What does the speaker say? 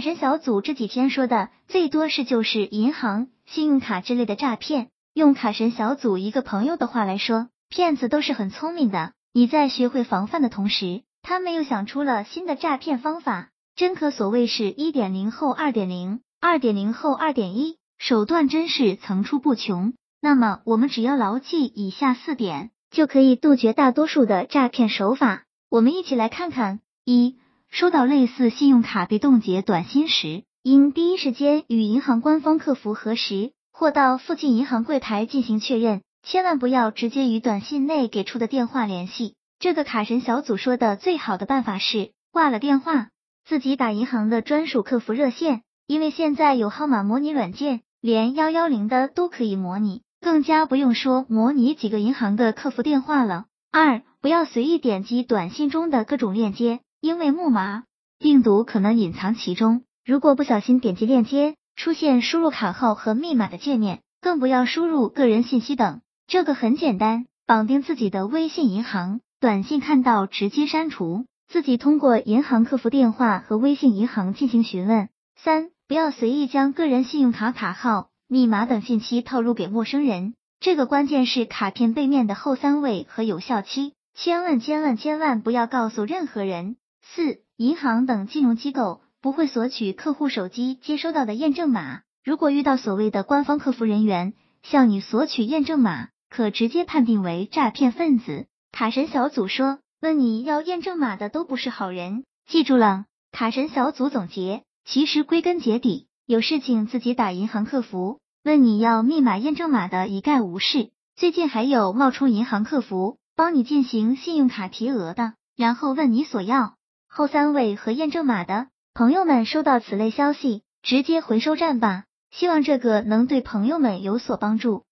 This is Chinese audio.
神小组这几天说的最多是就是银行、信用卡之类的诈骗。用卡神小组一个朋友的话来说，骗子都是很聪明的。你在学会防范的同时，他们又想出了新的诈骗方法，真可所谓是一点零后二点零，二点零后二点一，手段真是层出不穷。那么我们只要牢记以下四点，就可以杜绝大多数的诈骗手法。我们一起来看看：一、收到类似信用卡被冻结短信时，应第一时间与银行官方客服核实，或到附近银行柜台进行确认。千万不要直接与短信内给出的电话联系。这个卡神小组说的最好的办法是挂了电话，自己打银行的专属客服热线，因为现在有号码模拟软件，连幺幺零的都可以模拟，更加不用说模拟几个银行的客服电话了。二，不要随意点击短信中的各种链接，因为木马病毒可能隐藏其中。如果不小心点击链接，出现输入卡号和密码的界面，更不要输入个人信息等。这个很简单，绑定自己的微信银行，短信看到直接删除，自己通过银行客服电话和微信银行进行询问。三，不要随意将个人信用卡卡号、密码等信息透露给陌生人，这个关键是卡片背面的后三位和有效期，千万千万千万不要告诉任何人。四，银行等金融机构不会索取客户手机接收到的验证码，如果遇到所谓的官方客服人员向你索取验证码，可直接判定为诈骗分子。卡神小组说，问你要验证码的都不是好人，记住了。卡神小组总结，其实归根结底，有事情自己打银行客服，问你要密码验证码的一概无视。最近还有冒充银行客服，帮你进行信用卡提额的，然后问你索要后三位和验证码的。朋友们收到此类消息，直接回收站吧。希望这个能对朋友们有所帮助。